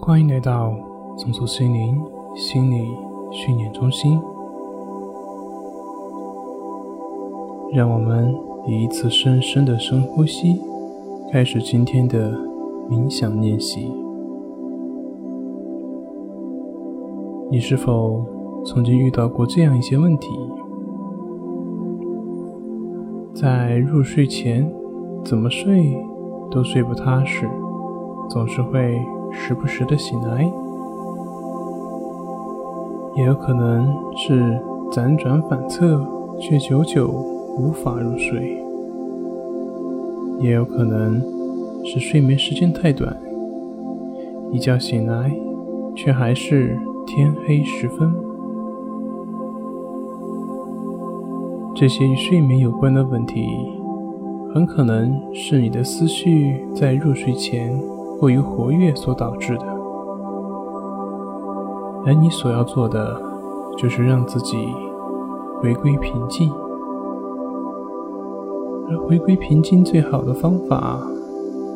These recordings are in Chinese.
欢迎来到松鼠心灵心理训练中心。让我们以一次深深的深呼吸，开始今天的冥想练习。你是否曾经遇到过这样一些问题？在入睡前，怎么睡都睡不踏实，总是会时不时的醒来，也有可能是辗转反侧，却久久无法入睡，也有可能是睡眠时间太短，一觉醒来却还是天黑时分。这些与睡眠有关的问题，很可能是你的思绪在入睡前过于活跃所导致的。而你所要做的，就是让自己回归平静。而回归平静最好的方法，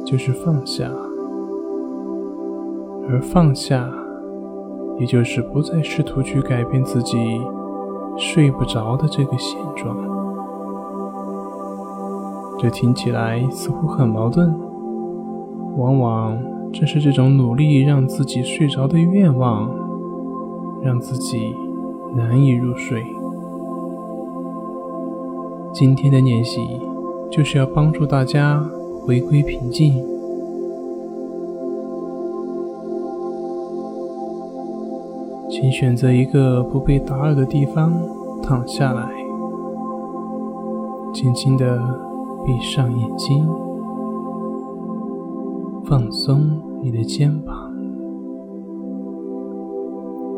就是放下。而放下，也就是不再试图去改变自己。睡不着的这个现状，这听起来似乎很矛盾。往往正是这种努力让自己睡着的愿望，让自己难以入睡。今天的练习就是要帮助大家回归平静。请选择一个不被打扰的地方躺下来，轻轻的闭上眼睛，放松你的肩膀，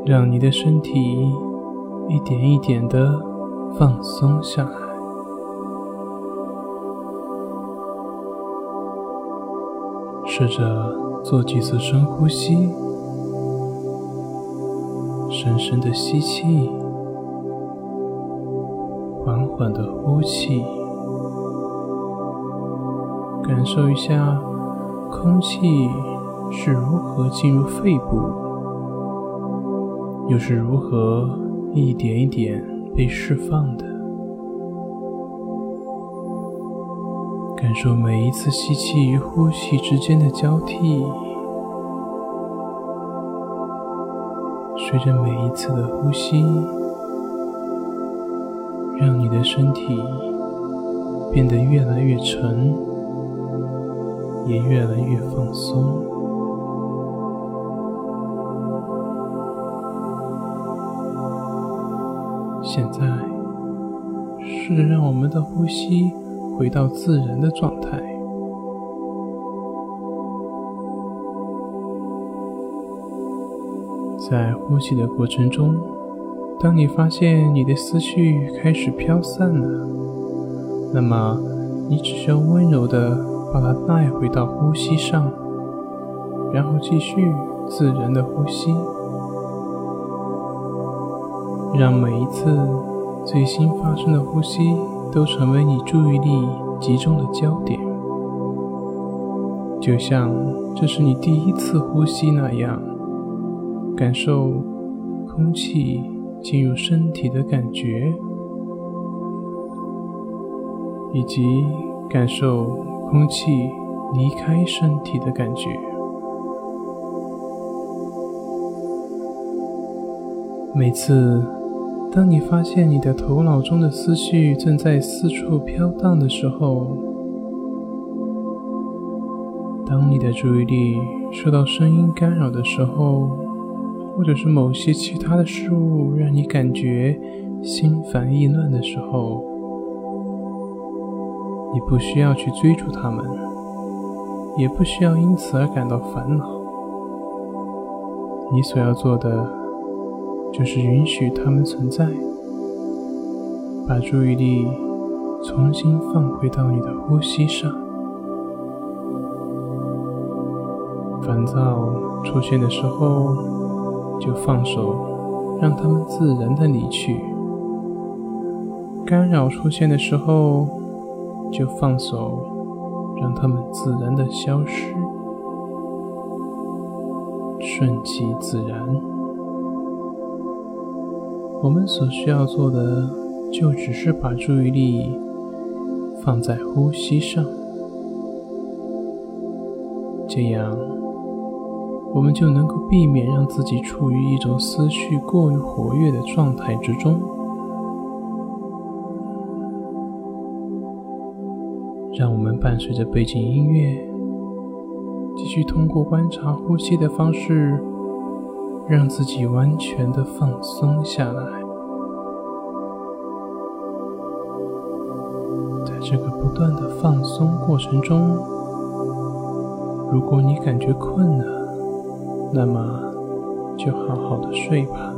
让你的身体一点一点的放松下来。试着做几次深呼吸。深深的吸气，缓缓的呼气，感受一下空气是如何进入肺部，又是如何一点一点被释放的。感受每一次吸气与呼气之间的交替。随着每一次的呼吸，让你的身体变得越来越沉，也越来越放松。现在，是让我们的呼吸回到自然的状态。在呼吸的过程中，当你发现你的思绪开始飘散了，那么你只需要温柔的把它带回到呼吸上，然后继续自然的呼吸，让每一次最新发生的呼吸都成为你注意力集中的焦点，就像这是你第一次呼吸那样。感受空气进入身体的感觉，以及感受空气离开身体的感觉。每次当你发现你的头脑中的思绪正在四处飘荡的时候，当你的注意力受到声音干扰的时候，或者是某些其他的事物让你感觉心烦意乱的时候，你不需要去追逐他们，也不需要因此而感到烦恼。你所要做的就是允许他们存在，把注意力重新放回到你的呼吸上。烦躁出现的时候。就放手，让他们自然的离去。干扰出现的时候，就放手，让他们自然的消失。顺其自然。我们所需要做的，就只是把注意力放在呼吸上，这样我们就能够避免让自己处于一种思绪过于活跃的状态之中。让我们伴随着背景音乐，继续通过观察呼吸的方式，让自己完全的放松下来。在这个不断的放松过程中，如果你感觉困了，那么就好好的睡吧。